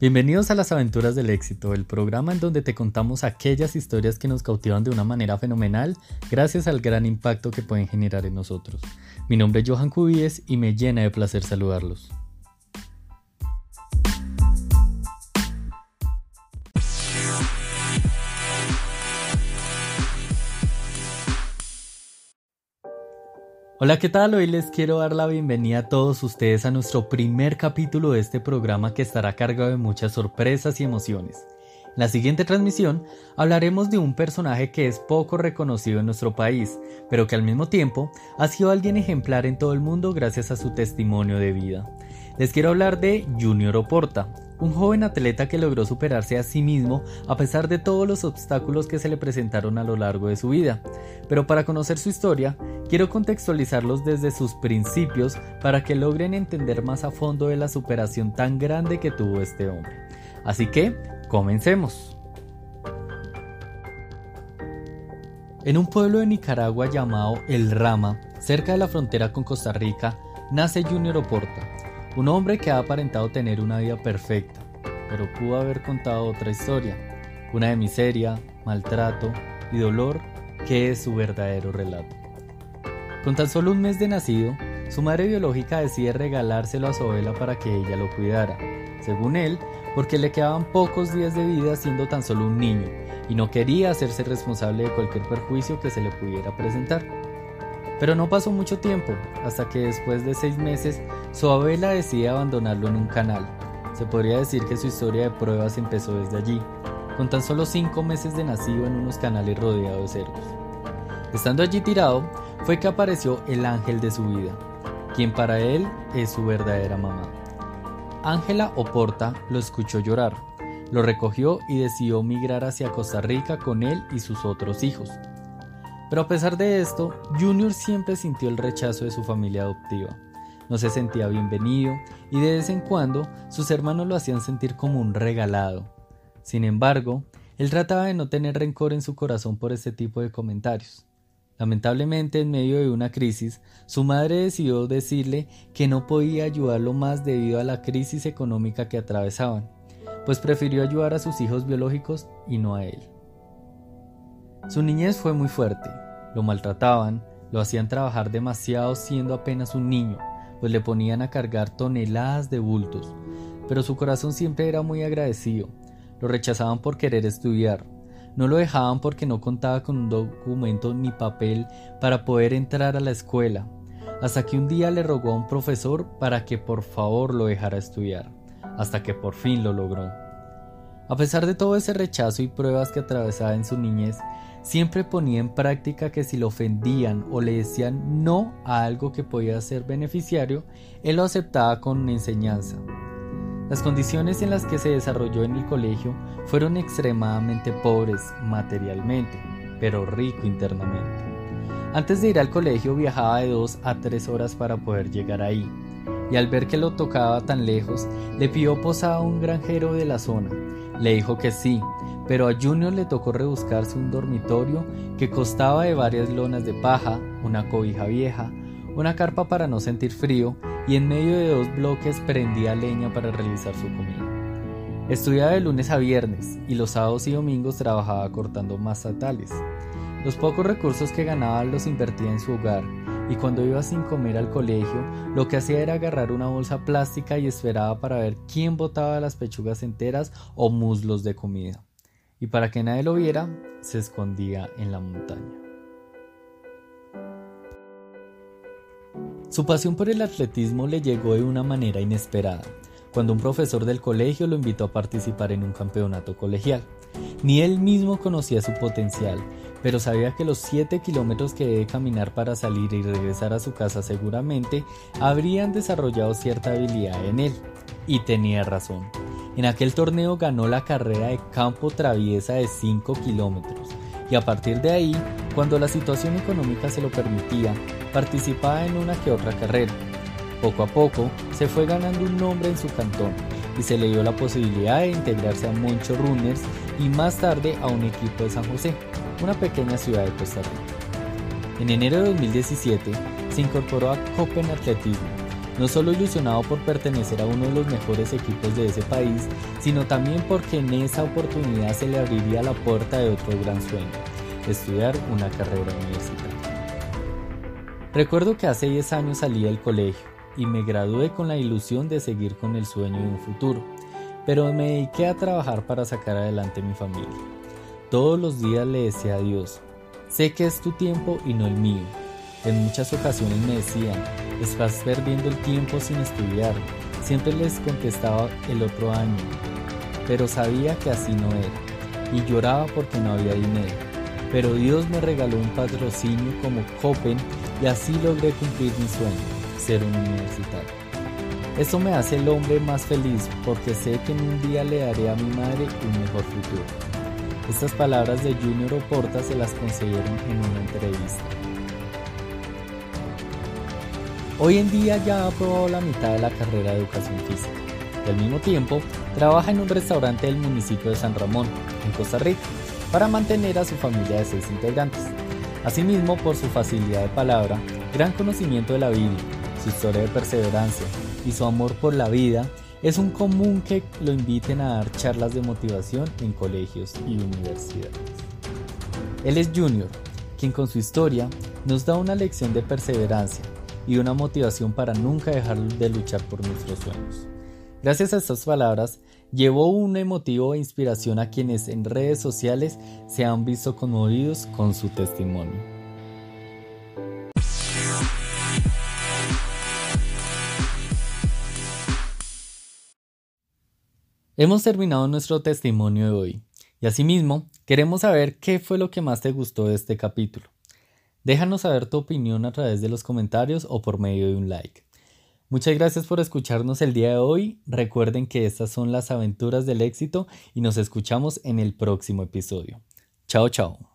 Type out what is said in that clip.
Bienvenidos a las aventuras del éxito, el programa en donde te contamos aquellas historias que nos cautivan de una manera fenomenal gracias al gran impacto que pueden generar en nosotros. Mi nombre es Johan Cubíes y me llena de placer saludarlos. Hola, ¿qué tal? Hoy les quiero dar la bienvenida a todos ustedes a nuestro primer capítulo de este programa que estará cargado de muchas sorpresas y emociones. En la siguiente transmisión hablaremos de un personaje que es poco reconocido en nuestro país, pero que al mismo tiempo ha sido alguien ejemplar en todo el mundo gracias a su testimonio de vida. Les quiero hablar de Junior Oporta, un joven atleta que logró superarse a sí mismo a pesar de todos los obstáculos que se le presentaron a lo largo de su vida. Pero para conocer su historia, quiero contextualizarlos desde sus principios para que logren entender más a fondo de la superación tan grande que tuvo este hombre. Así que, comencemos. En un pueblo de Nicaragua llamado El Rama, cerca de la frontera con Costa Rica, nace Junior Oporta, un hombre que ha aparentado tener una vida perfecta, pero pudo haber contado otra historia, una de miseria, maltrato y dolor que es su verdadero relato. Con tan solo un mes de nacido, su madre biológica decide regalárselo a su abuela para que ella lo cuidara, según él, porque le quedaban pocos días de vida siendo tan solo un niño y no quería hacerse responsable de cualquier perjuicio que se le pudiera presentar. Pero no pasó mucho tiempo, hasta que después de seis meses, su abuela decide abandonarlo en un canal. Se podría decir que su historia de pruebas empezó desde allí, con tan solo cinco meses de nacido en unos canales rodeados de cerdos. Estando allí tirado, fue que apareció el ángel de su vida, quien para él es su verdadera mamá. Ángela Oporta lo escuchó llorar, lo recogió y decidió migrar hacia Costa Rica con él y sus otros hijos. Pero a pesar de esto, Junior siempre sintió el rechazo de su familia adoptiva. No se sentía bienvenido y de vez en cuando sus hermanos lo hacían sentir como un regalado. Sin embargo, él trataba de no tener rencor en su corazón por este tipo de comentarios. Lamentablemente, en medio de una crisis, su madre decidió decirle que no podía ayudarlo más debido a la crisis económica que atravesaban, pues prefirió ayudar a sus hijos biológicos y no a él. Su niñez fue muy fuerte. Lo maltrataban, lo hacían trabajar demasiado siendo apenas un niño, pues le ponían a cargar toneladas de bultos. Pero su corazón siempre era muy agradecido. Lo rechazaban por querer estudiar. No lo dejaban porque no contaba con un documento ni papel para poder entrar a la escuela. Hasta que un día le rogó a un profesor para que por favor lo dejara estudiar. Hasta que por fin lo logró. A pesar de todo ese rechazo y pruebas que atravesaba en su niñez, siempre ponía en práctica que si lo ofendían o le decían no a algo que podía ser beneficiario, él lo aceptaba con enseñanza. Las condiciones en las que se desarrolló en el colegio fueron extremadamente pobres materialmente, pero rico internamente. Antes de ir al colegio viajaba de dos a tres horas para poder llegar ahí, y al ver que lo tocaba tan lejos, le pidió posada a un granjero de la zona. Le dijo que sí, pero a Junior le tocó rebuscarse un dormitorio que costaba de varias lonas de paja, una cobija vieja, una carpa para no sentir frío y en medio de dos bloques prendía leña para realizar su comida. Estudiaba de lunes a viernes y los sábados y domingos trabajaba cortando mazatales. Los pocos recursos que ganaba los invertía en su hogar y cuando iba sin comer al colegio, lo que hacía era agarrar una bolsa plástica y esperaba para ver quién botaba las pechugas enteras o muslos de comida y para que nadie lo viera, se escondía en la montaña. Su pasión por el atletismo le llegó de una manera inesperada, cuando un profesor del colegio lo invitó a participar en un campeonato colegial. Ni él mismo conocía su potencial, pero sabía que los 7 kilómetros que debe caminar para salir y regresar a su casa seguramente habrían desarrollado cierta habilidad en él. Y tenía razón. En aquel torneo ganó la carrera de campo traviesa de 5 kilómetros y a partir de ahí, cuando la situación económica se lo permitía, participaba en una que otra carrera. Poco a poco se fue ganando un nombre en su cantón y se le dio la posibilidad de integrarse a Moncho Runners y más tarde a un equipo de San José, una pequeña ciudad de Costa Rica. En enero de 2017 se incorporó a Copen Atletismo no solo ilusionado por pertenecer a uno de los mejores equipos de ese país, sino también porque en esa oportunidad se le abriría la puerta de otro gran sueño, estudiar una carrera universitaria. Recuerdo que hace 10 años salí del colegio y me gradué con la ilusión de seguir con el sueño de un futuro, pero me dediqué a trabajar para sacar adelante mi familia. Todos los días le decía a Dios, sé que es tu tiempo y no el mío. En muchas ocasiones me decían, estás perdiendo el tiempo sin estudiar. Siempre les contestaba el otro año, pero sabía que así no era, y lloraba porque no había dinero. Pero Dios me regaló un patrocinio como Copen y así logré cumplir mi sueño ser un universitario. Esto me hace el hombre más feliz porque sé que en un día le daré a mi madre un mejor futuro. Estas palabras de Junior Oporta se las concedieron en una entrevista. Hoy en día ya ha aprobado la mitad de la carrera de educación física y al mismo tiempo trabaja en un restaurante del municipio de San Ramón, en Costa Rica, para mantener a su familia de seis integrantes. Asimismo, por su facilidad de palabra, gran conocimiento de la Biblia su historia de perseverancia y su amor por la vida, es un común que lo inviten a dar charlas de motivación en colegios y universidades. Él es Junior, quien con su historia nos da una lección de perseverancia y una motivación para nunca dejar de luchar por nuestros sueños. Gracias a estas palabras, llevó un emotivo e inspiración a quienes en redes sociales se han visto conmovidos con su testimonio. Hemos terminado nuestro testimonio de hoy y asimismo queremos saber qué fue lo que más te gustó de este capítulo. Déjanos saber tu opinión a través de los comentarios o por medio de un like. Muchas gracias por escucharnos el día de hoy. Recuerden que estas son las aventuras del éxito y nos escuchamos en el próximo episodio. Chao, chao.